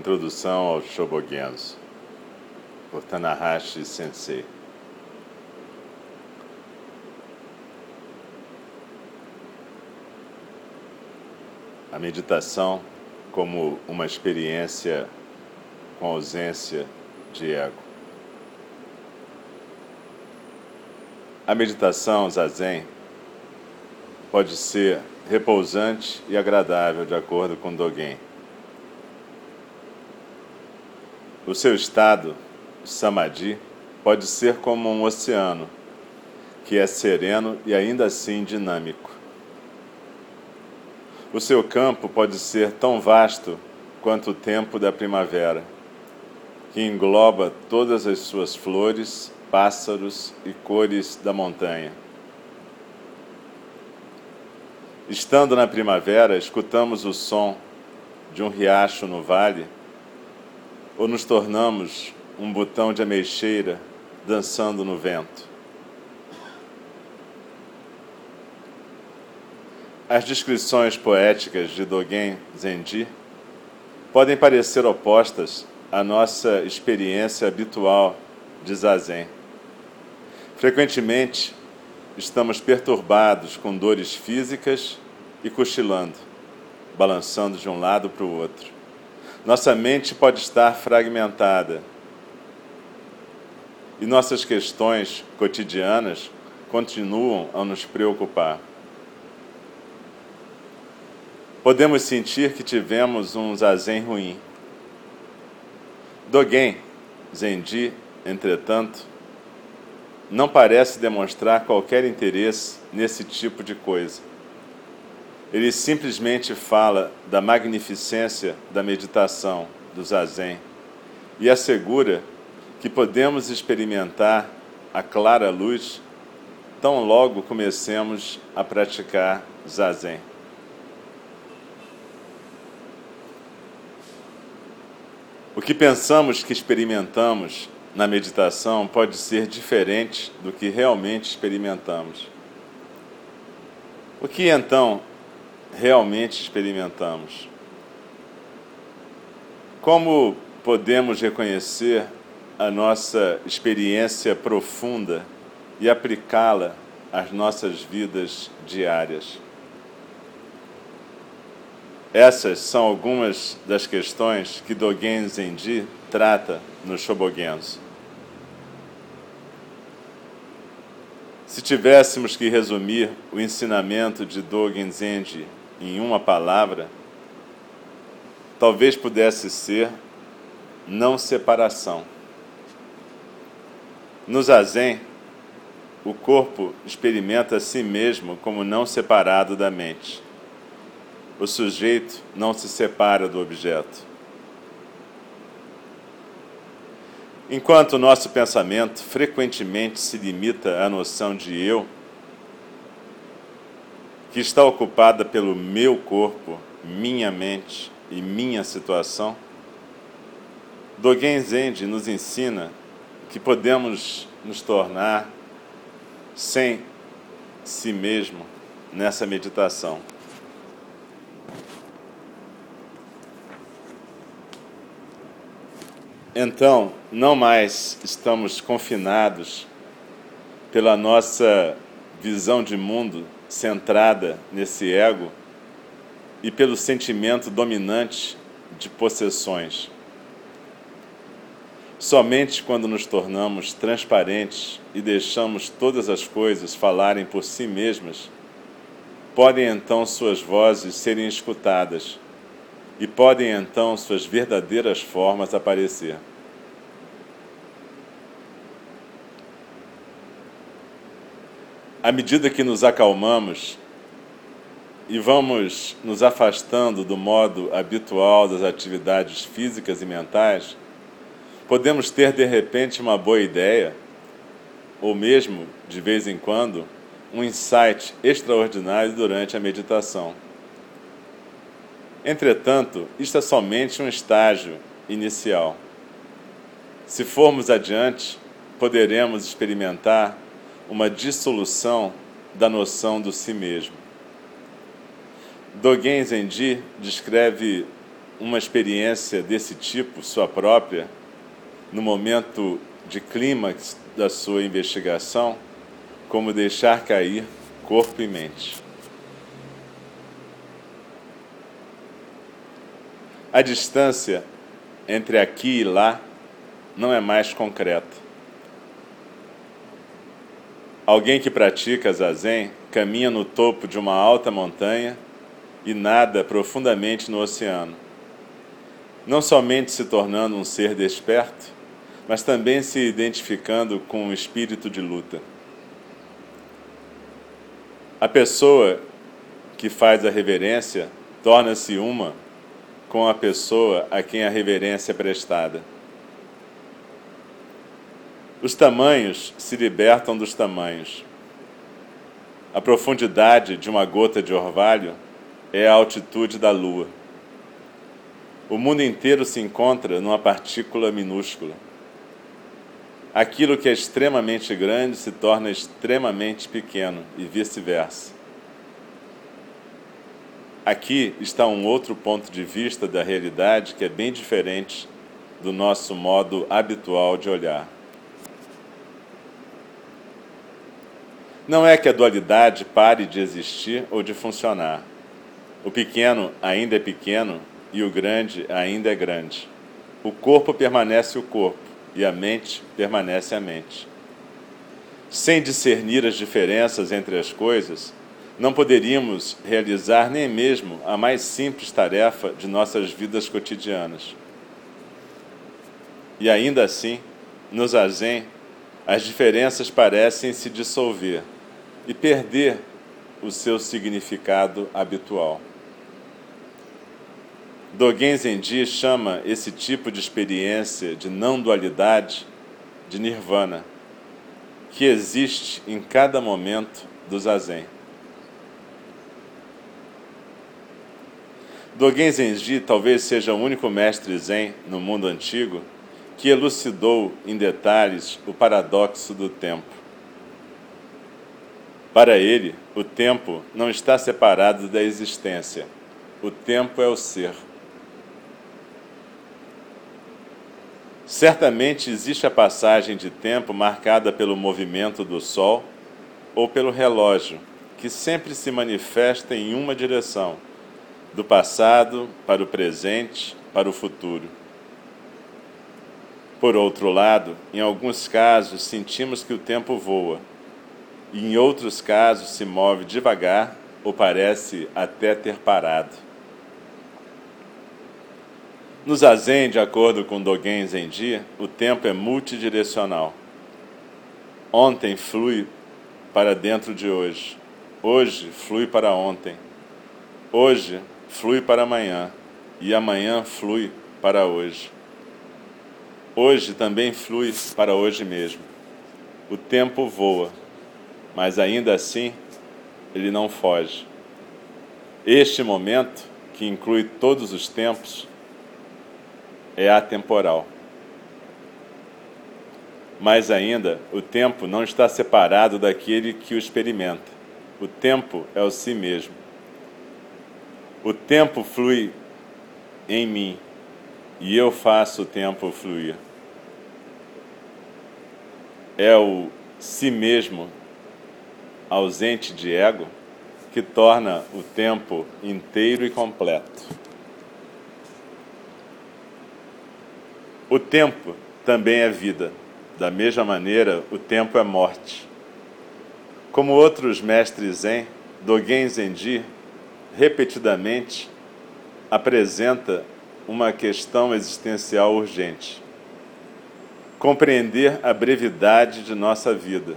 Introdução ao Shobogenzo, por Tanahashi Sensei. A meditação como uma experiência com ausência de ego. A meditação zazen pode ser repousante e agradável, de acordo com Dogen. O seu estado, samadhi, pode ser como um oceano, que é sereno e ainda assim dinâmico. O seu campo pode ser tão vasto quanto o tempo da primavera, que engloba todas as suas flores, pássaros e cores da montanha. Estando na primavera, escutamos o som de um riacho no vale ou nos tornamos um botão de ameixeira dançando no vento. As descrições poéticas de Dogen Zenji podem parecer opostas à nossa experiência habitual de zazen. Frequentemente, estamos perturbados com dores físicas e cochilando, balançando de um lado para o outro. Nossa mente pode estar fragmentada e nossas questões cotidianas continuam a nos preocupar. Podemos sentir que tivemos um zazen ruim. Dogen, Zenji, entretanto, não parece demonstrar qualquer interesse nesse tipo de coisa. Ele simplesmente fala da magnificência da meditação, do zazen, e assegura que podemos experimentar a clara luz tão logo comecemos a praticar zazen. O que pensamos que experimentamos na meditação pode ser diferente do que realmente experimentamos. O que então realmente experimentamos. Como podemos reconhecer a nossa experiência profunda e aplicá-la às nossas vidas diárias? Essas são algumas das questões que Dogen Zenji trata no Shobogenzo. Se tivéssemos que resumir o ensinamento de Dogen Zenji em uma palavra, talvez pudesse ser não separação. No zazen, o corpo experimenta a si mesmo como não separado da mente. O sujeito não se separa do objeto. Enquanto o nosso pensamento frequentemente se limita à noção de eu, que está ocupada pelo meu corpo, minha mente e minha situação, Dogen Zenji nos ensina que podemos nos tornar sem si mesmo nessa meditação. Então, não mais estamos confinados pela nossa visão de mundo centrada nesse ego e pelo sentimento dominante de possessões. Somente quando nos tornamos transparentes e deixamos todas as coisas falarem por si mesmas, podem então suas vozes serem escutadas e podem então suas verdadeiras formas aparecer. À medida que nos acalmamos e vamos nos afastando do modo habitual das atividades físicas e mentais, podemos ter de repente uma boa ideia, ou mesmo, de vez em quando, um insight extraordinário durante a meditação. Entretanto, isto é somente um estágio inicial. Se formos adiante, poderemos experimentar uma dissolução da noção do si mesmo. Dogen Zenji descreve uma experiência desse tipo, sua própria, no momento de clímax da sua investigação, como deixar cair corpo e mente. A distância entre aqui e lá não é mais concreta. Alguém que pratica zazen caminha no topo de uma alta montanha e nada profundamente no oceano, não somente se tornando um ser desperto, mas também se identificando com um espírito de luta. A pessoa que faz a reverência torna-se uma com a pessoa a quem a reverência é prestada. Os tamanhos se libertam dos tamanhos. A profundidade de uma gota de orvalho é a altitude da lua. O mundo inteiro se encontra numa partícula minúscula. Aquilo que é extremamente grande se torna extremamente pequeno e vice-versa. Aqui está um outro ponto de vista da realidade que é bem diferente do nosso modo habitual de olhar. Não é que a dualidade pare de existir ou de funcionar. O pequeno ainda é pequeno e o grande ainda é grande. O corpo permanece o corpo e a mente permanece a mente. Sem discernir as diferenças entre as coisas, não poderíamos realizar nem mesmo a mais simples tarefa de nossas vidas cotidianas. E ainda assim, no zazen, as diferenças parecem se dissolver e perder o seu significado habitual. Dogen Zenji chama esse tipo de experiência de não dualidade de nirvana, que existe em cada momento do zazen. Dogen Zenji talvez seja o único mestre zen no mundo antigo que elucidou em detalhes o paradoxo do tempo. Para ele, o tempo não está separado da existência. O tempo é o ser. Certamente existe a passagem de tempo marcada pelo movimento do Sol ou pelo relógio, que sempre se manifesta em uma direção do passado para o presente, para o futuro. Por outro lado, em alguns casos sentimos que o tempo voa, e em outros casos se move devagar ou parece até ter parado. No Zazen, de acordo com Dogen Zenji, o tempo é multidirecional. Ontem flui para dentro de hoje. Hoje flui para ontem. Hoje flui para amanhã e amanhã flui para hoje. Hoje também flui para hoje mesmo. O tempo voa, mas ainda assim ele não foge. Este momento, que inclui todos os tempos, é atemporal. Mas ainda, o tempo não está separado daquele que o experimenta. O tempo é o si mesmo. O tempo flui em mim e eu faço o tempo fluir. É o si mesmo ausente de ego que torna o tempo inteiro e completo. O tempo também é vida. Da mesma maneira, o tempo é morte. Como outros mestres Zen, Dogen Zenji repetidamente apresenta uma questão existencial urgente. Compreender a brevidade de nossa vida,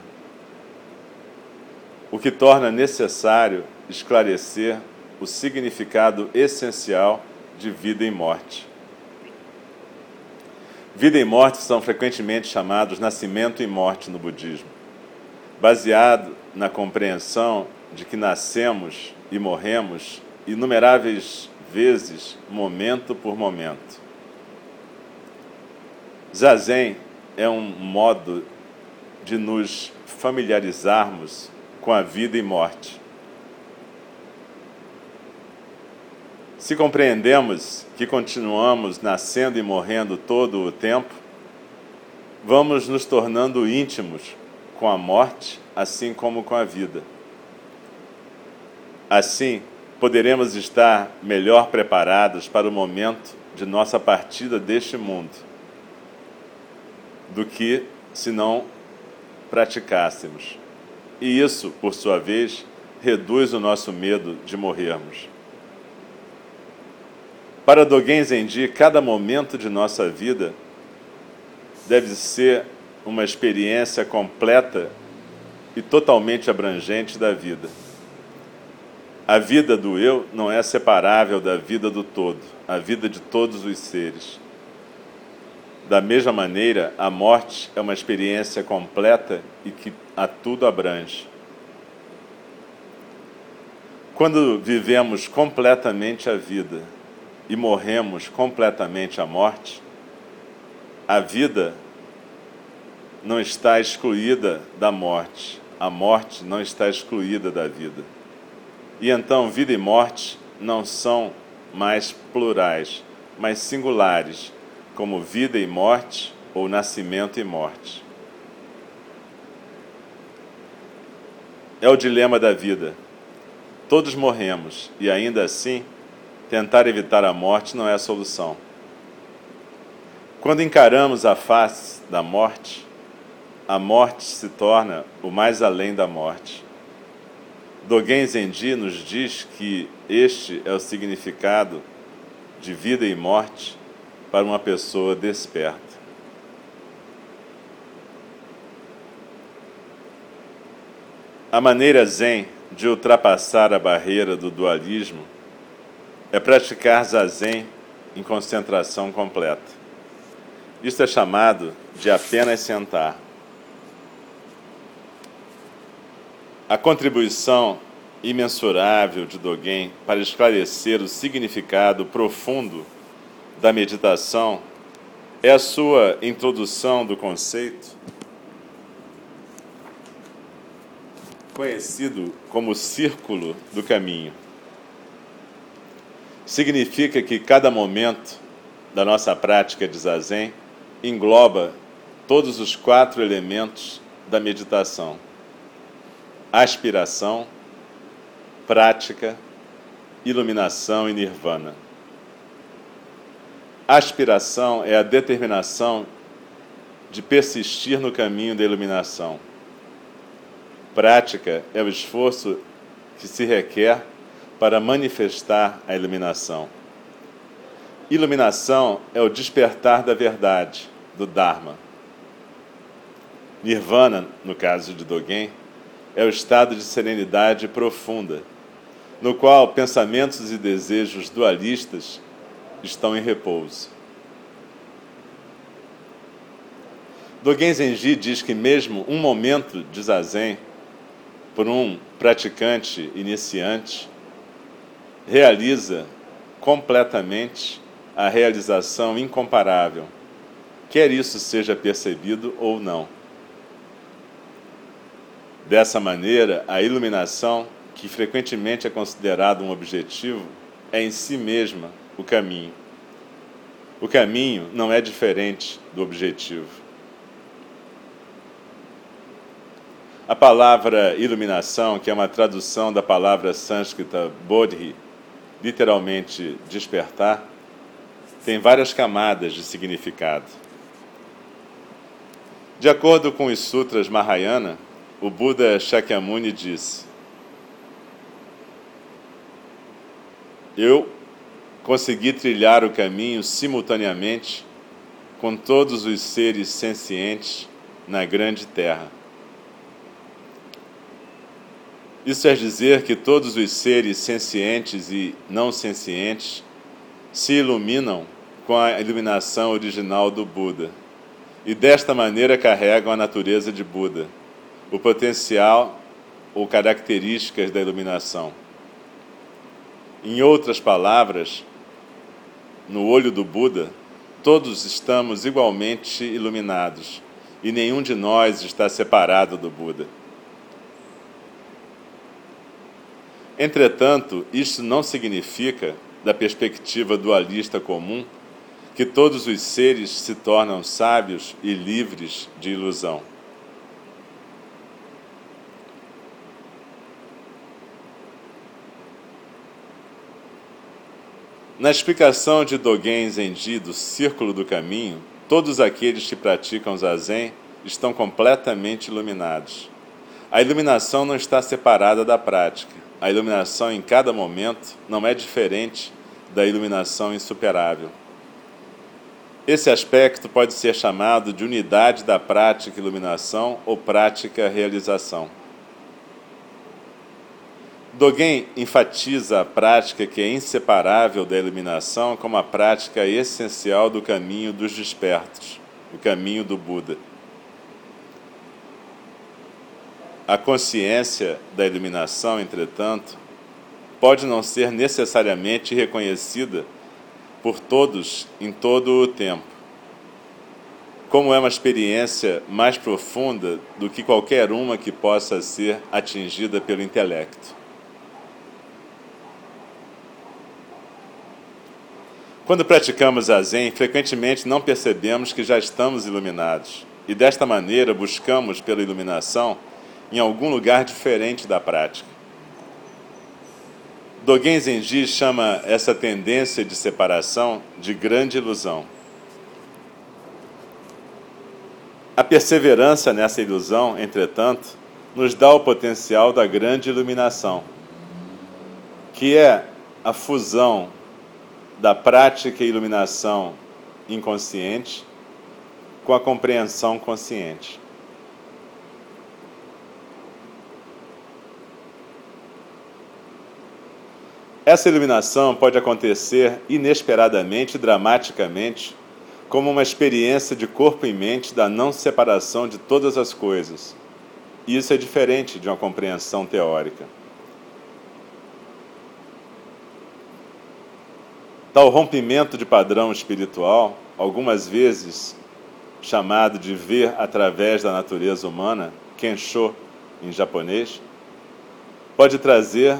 o que torna necessário esclarecer o significado essencial de vida e morte. Vida e morte são frequentemente chamados nascimento e morte no budismo, baseado na compreensão de que nascemos e morremos inumeráveis vezes, momento por momento. Zazen é um modo de nos familiarizarmos com a vida e morte. Se compreendemos que continuamos nascendo e morrendo todo o tempo, vamos nos tornando íntimos com a morte, assim como com a vida. Assim, poderemos estar melhor preparados para o momento de nossa partida deste mundo do que se não praticássemos. E isso, por sua vez, reduz o nosso medo de morrermos. Para Dogen Zenji, cada momento de nossa vida deve ser uma experiência completa e totalmente abrangente da vida. A vida do eu não é separável da vida do todo, a vida de todos os seres. Da mesma maneira, a morte é uma experiência completa e que a tudo abrange. Quando vivemos completamente a vida e morremos completamente a morte, a vida não está excluída da morte, a morte não está excluída da vida. E então, vida e morte não são mais plurais, mas singulares como vida e morte ou nascimento e morte. É o dilema da vida. Todos morremos e ainda assim, tentar evitar a morte não é a solução. Quando encaramos a face da morte, a morte se torna o mais além da morte. Dogen Zenji nos diz que este é o significado de vida e morte para uma pessoa desperta. A maneira zen de ultrapassar a barreira do dualismo é praticar zazen em concentração completa. Isto é chamado de apenas sentar. A contribuição imensurável de Dogen para esclarecer o significado profundo da meditação é a sua introdução do conceito, conhecido como círculo do caminho. Significa que cada momento da nossa prática de zazen engloba todos os quatro elementos da meditação: aspiração, prática, iluminação e nirvana. Aspiração é a determinação de persistir no caminho da iluminação. Prática é o esforço que se requer para manifestar a iluminação. Iluminação é o despertar da verdade, do Dharma. Nirvana, no caso de Dogen, é o estado de serenidade profunda, no qual pensamentos e desejos dualistas estão em repouso. Dogen Zenji diz que mesmo um momento de zazen por um praticante iniciante realiza completamente a realização incomparável, quer isso seja percebido ou não. Dessa maneira, a iluminação, que frequentemente é considerada um objetivo, é em si mesma o caminho. O caminho não é diferente do objetivo. A palavra iluminação, que é uma tradução da palavra sânscrita bodhi, literalmente despertar, tem várias camadas de significado. De acordo com os Sutras Mahayana, o Buda Shakyamuni disse: Eu consegui trilhar o caminho simultaneamente com todos os seres sencientes na grande terra. Isso quer dizer que todos os seres sencientes e não sencientes se iluminam com a iluminação original do Buda e desta maneira carregam a natureza de Buda, o potencial ou características da iluminação. Em outras palavras, no olho do Buda, todos estamos igualmente iluminados e nenhum de nós está separado do Buda. Entretanto, isto não significa da perspectiva dualista comum, que todos os seres se tornam sábios e livres de ilusão. Na explicação de Dogen Zenji do Círculo do Caminho, todos aqueles que praticam zazen estão completamente iluminados. A iluminação não está separada da prática. A iluminação em cada momento não é diferente da iluminação insuperável. Esse aspecto pode ser chamado de unidade da prática iluminação ou prática realização. Dogen enfatiza a prática que é inseparável da iluminação como a prática essencial do caminho dos despertos, o caminho do Buda. A consciência da iluminação, entretanto, pode não ser necessariamente reconhecida por todos em todo o tempo. Como é uma experiência mais profunda do que qualquer uma que possa ser atingida pelo intelecto. Quando praticamos a Zen, frequentemente não percebemos que já estamos iluminados, e desta maneira buscamos pela iluminação em algum lugar diferente da prática. Dogen Zenji chama essa tendência de separação de grande ilusão. A perseverança nessa ilusão, entretanto, nos dá o potencial da grande iluminação, que é a fusão da prática e iluminação inconsciente com a compreensão consciente. Essa iluminação pode acontecer inesperadamente e dramaticamente, como uma experiência de corpo e mente da não separação de todas as coisas. Isso é diferente de uma compreensão teórica. Tal rompimento de padrão espiritual, algumas vezes chamado de ver através da natureza humana, Kensho em japonês, pode trazer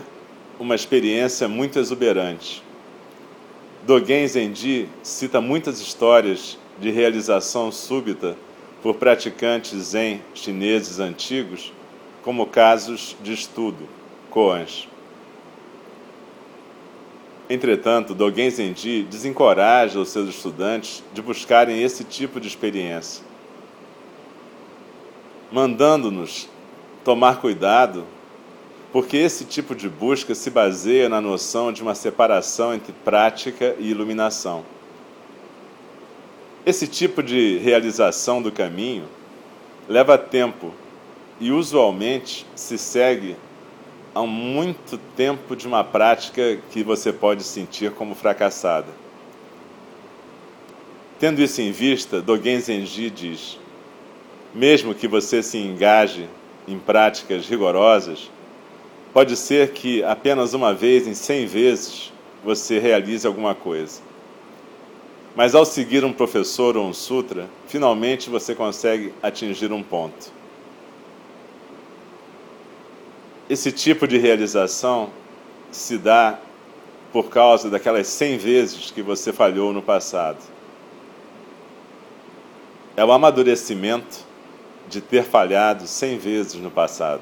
uma experiência muito exuberante. Dogen Zenji cita muitas histórias de realização súbita por praticantes zen chineses antigos, como casos de estudo, koans. Entretanto, Dogen Zenji desencoraja os seus estudantes de buscarem esse tipo de experiência, mandando-nos tomar cuidado, porque esse tipo de busca se baseia na noção de uma separação entre prática e iluminação. Esse tipo de realização do caminho leva tempo e usualmente se segue há muito tempo de uma prática que você pode sentir como fracassada. Tendo isso em vista, Dogen Zenji diz: mesmo que você se engaje em práticas rigorosas, pode ser que apenas uma vez em cem vezes você realize alguma coisa. Mas ao seguir um professor ou um sutra, finalmente você consegue atingir um ponto. Esse tipo de realização se dá por causa daquelas 100 vezes que você falhou no passado. É o amadurecimento de ter falhado 100 vezes no passado.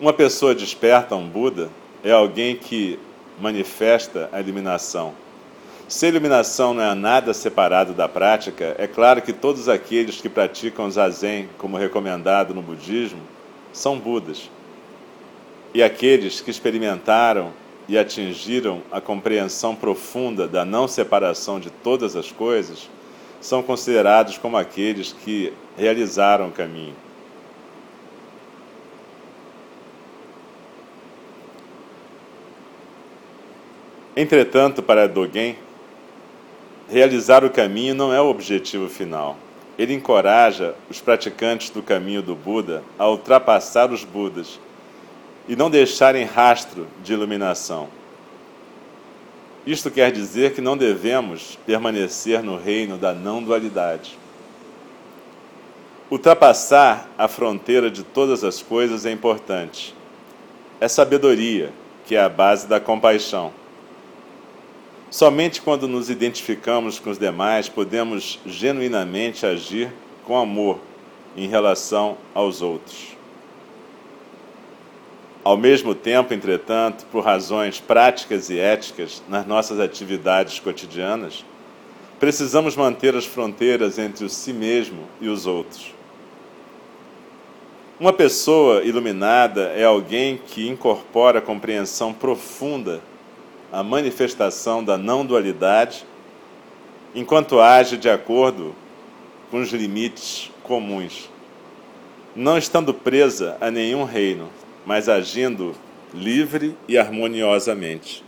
Uma pessoa desperta, um Buda, é alguém que manifesta a iluminação. Se a iluminação não é nada separado da prática, é claro que todos aqueles que praticam zazen, como recomendado no budismo, são Budas. E aqueles que experimentaram e atingiram a compreensão profunda da não separação de todas as coisas são considerados como aqueles que realizaram o caminho. Entretanto, para Dogen, realizar o caminho não é o objetivo final. Ele encoraja os praticantes do caminho do Buda a ultrapassar os Budas e não deixarem rastro de iluminação. Isto quer dizer que não devemos permanecer no reino da não-dualidade. Ultrapassar a fronteira de todas as coisas é importante. É sabedoria que é a base da compaixão. Somente quando nos identificamos com os demais podemos genuinamente agir com amor em relação aos outros. Ao mesmo tempo, entretanto, por razões práticas e éticas nas nossas atividades cotidianas, precisamos manter as fronteiras entre o si mesmo e os outros. Uma pessoa iluminada é alguém que incorpora a compreensão profunda, a manifestação da não-dualidade, enquanto age de acordo com os limites comuns, não estando presa a nenhum reino, mas agindo livre e harmoniosamente.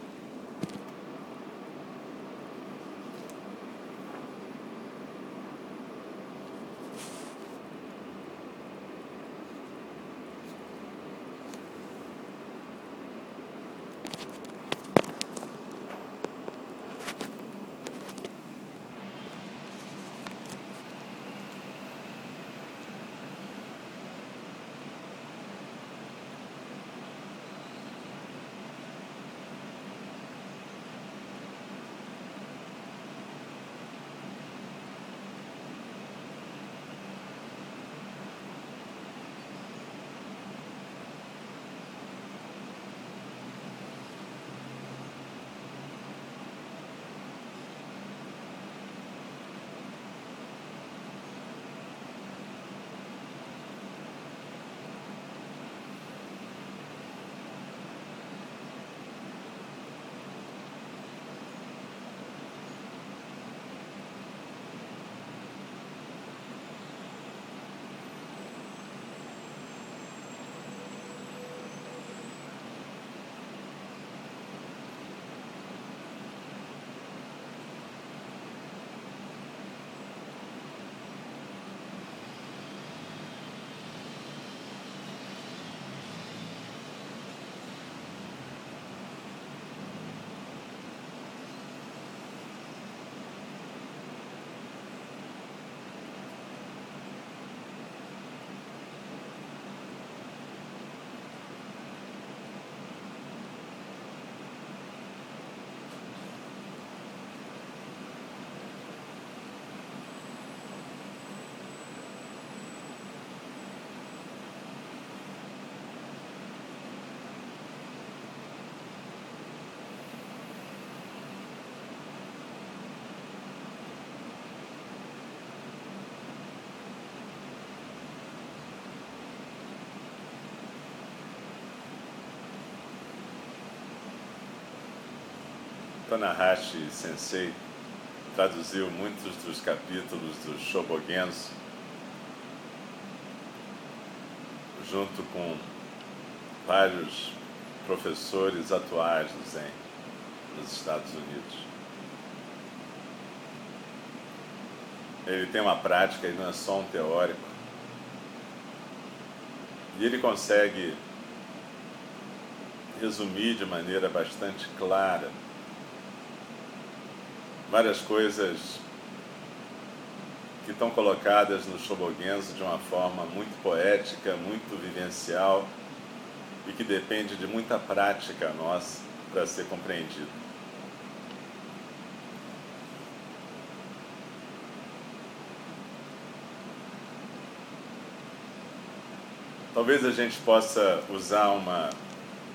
Tanahashi Sensei traduziu muitos dos capítulos do Shobogenzo junto com vários professores atuais do Zen nos Estados Unidos. Ele tem uma prática, ele não é só um teórico. E ele consegue resumir de maneira bastante clara várias coisas que estão colocadas no Shobogenzo de uma forma muito poética, muito vivencial e que depende de muita prática nossa para ser compreendido. Talvez a gente possa usar uma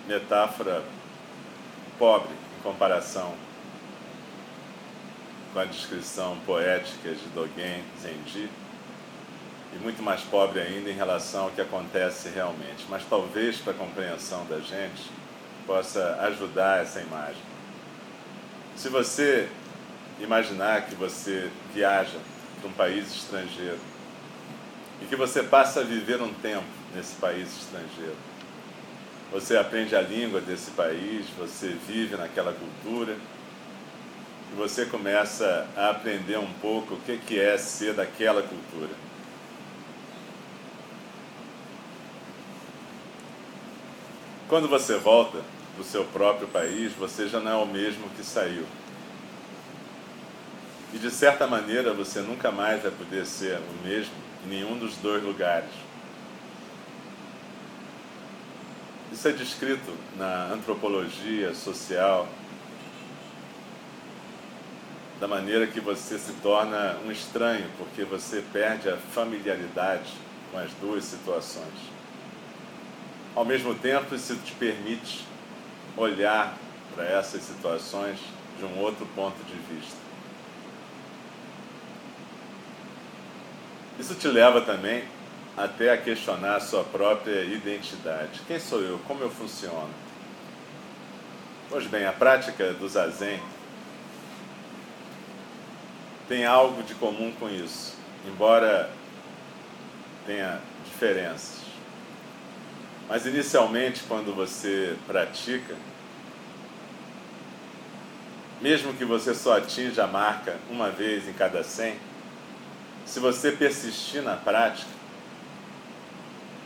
metáfora pobre em comparação com a descrição poética de Dogen Zenji, e muito mais pobre ainda em relação ao que acontece realmente. Mas talvez para a compreensão da gente possa ajudar essa imagem. Se você imaginar que você viaja para um país estrangeiro e que você passa a viver um tempo nesse país estrangeiro, você aprende a língua desse país, você vive naquela cultura você começa a aprender um pouco o que é ser daquela cultura. Quando você volta para o seu próprio país, você já não é o mesmo que saiu. E de certa maneira você nunca mais vai poder ser o mesmo em nenhum dos dois lugares. Isso é descrito na antropologia social, da maneira que você se torna um estranho, porque você perde a familiaridade com as duas situações. Ao mesmo tempo, isso te permite olhar para essas situações de um outro ponto de vista. Isso te leva também até a questionar a sua própria identidade. Quem sou eu? Como eu funciono? Pois bem, a prática do zazen tem algo de comum com isso, embora tenha diferenças. Mas inicialmente, quando você pratica, mesmo que você só atinja a marca uma vez em cada 100, se você persistir na prática,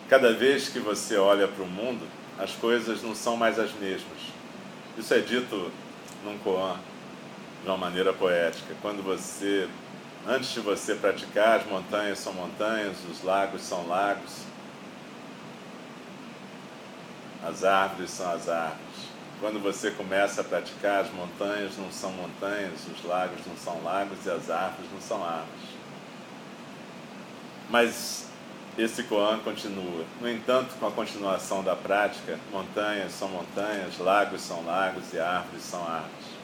cada vez que você olha para o mundo, as coisas não são mais as mesmas. Isso é dito num koan de uma maneira poética. Quando você, antes de você praticar, as montanhas são montanhas, os lagos são lagos, as árvores são as árvores. Quando você começa a praticar, as montanhas não são montanhas, os lagos não são lagos e as árvores não são árvores. Mas esse koan continua. No entanto, com a continuação da prática, montanhas são montanhas, lagos são lagos e árvores são árvores.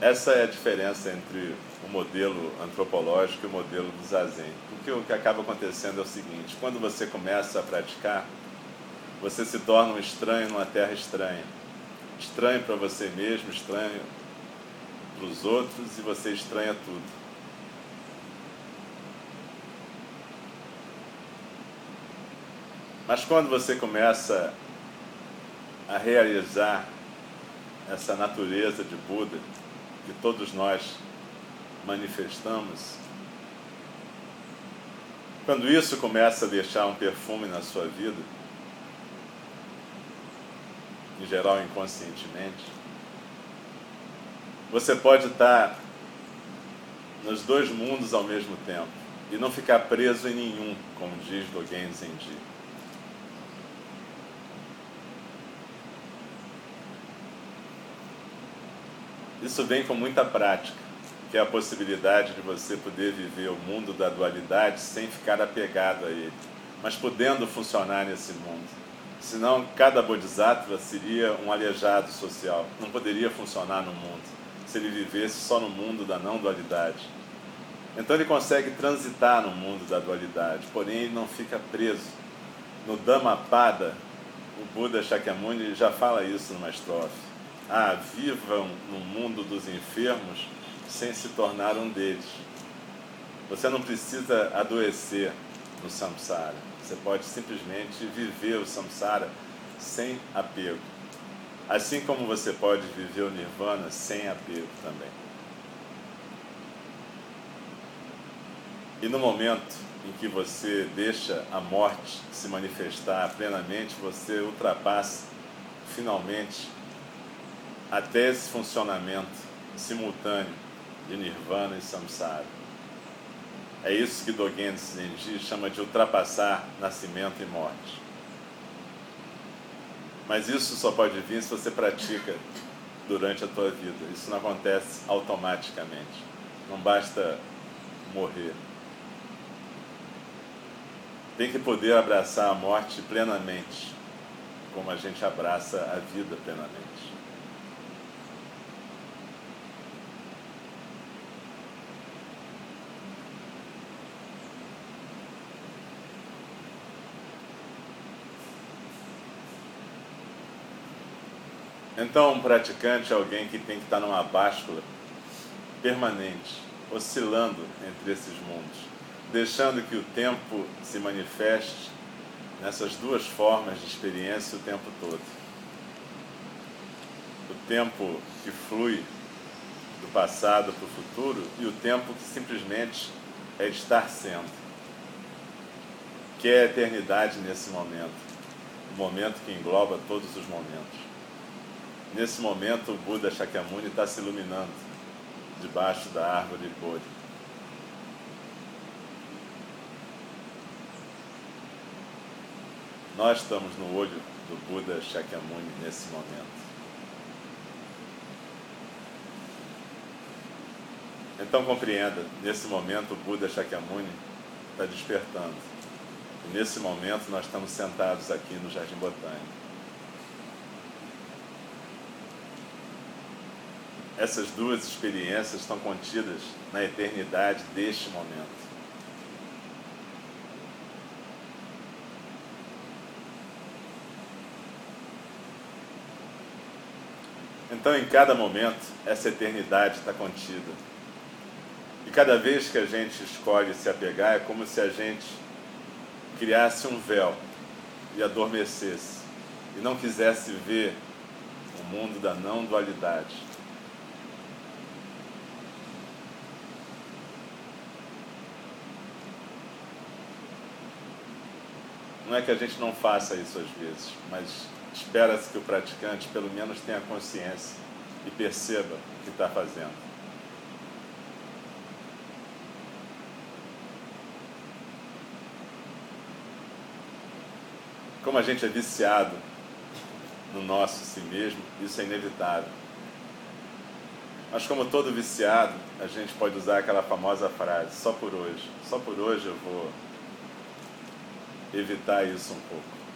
Essa é a diferença entre o modelo antropológico e o modelo do zazen. Porque o que acaba acontecendo é o seguinte: quando você começa a praticar, você se torna um estranho numa terra estranha. Estranho para você mesmo, estranho para os outros e você estranha tudo. Mas quando você começa a realizar essa natureza de Buda que todos nós manifestamos, quando isso começa a deixar um perfume na sua vida, em geral inconscientemente, você pode estar nos dois mundos ao mesmo tempo e não ficar preso em nenhum, como diz Dogen Zenji. Isso vem com muita prática, que é a possibilidade de você poder viver o mundo da dualidade sem ficar apegado a ele, mas podendo funcionar nesse mundo. Senão, cada bodhisattva seria um aleijado social, não poderia funcionar no mundo, se ele vivesse só no mundo da não dualidade. Então, ele consegue transitar no mundo da dualidade, porém, ele não fica preso. No Dhammapada, o Buda Shakyamuni já fala isso numa estrofe ah, vivam no mundo dos enfermos sem se tornar um deles. Você não precisa adoecer no samsara. Você pode simplesmente viver o samsara sem apego. Assim como você pode viver o nirvana sem apego também. E no momento em que você deixa a morte se manifestar plenamente, você ultrapassa finalmente até esse funcionamento simultâneo de Nirvana e Samsara. É isso que Dogen Zenji chama de ultrapassar nascimento e morte. Mas isso só pode vir se você pratica durante a tua vida. Isso não acontece automaticamente. Não basta morrer. Tem que poder abraçar a morte plenamente, como a gente abraça a vida plenamente. Então, um praticante é alguém que tem que estar numa báscula permanente, oscilando entre esses mundos, deixando que o tempo se manifeste nessas duas formas de experiência o tempo todo. O tempo que flui do passado para o futuro e o tempo que simplesmente é estar sendo, que é a eternidade nesse momento, o momento que engloba todos os momentos. Nesse momento, o Buda Shakyamuni está se iluminando debaixo da árvore Bodhi. Nós estamos no olho do Buda Shakyamuni nesse momento. Então compreenda, nesse momento o Buda Shakyamuni está despertando. E nesse momento nós estamos sentados aqui no Jardim Botânico. Essas duas experiências estão contidas na eternidade deste momento. Então, em cada momento, essa eternidade está contida. E cada vez que a gente escolhe se apegar, é como se a gente criasse um véu e adormecesse e não quisesse ver o mundo da não dualidade. Não é que a gente não faça isso às vezes, mas espera-se que o praticante pelo menos tenha consciência e perceba o que está fazendo. Como a gente é viciado no nosso si mesmo, isso é inevitável. Mas como todo viciado, a gente pode usar aquela famosa frase, só por hoje. Só por hoje eu vou evitar isso um pouco.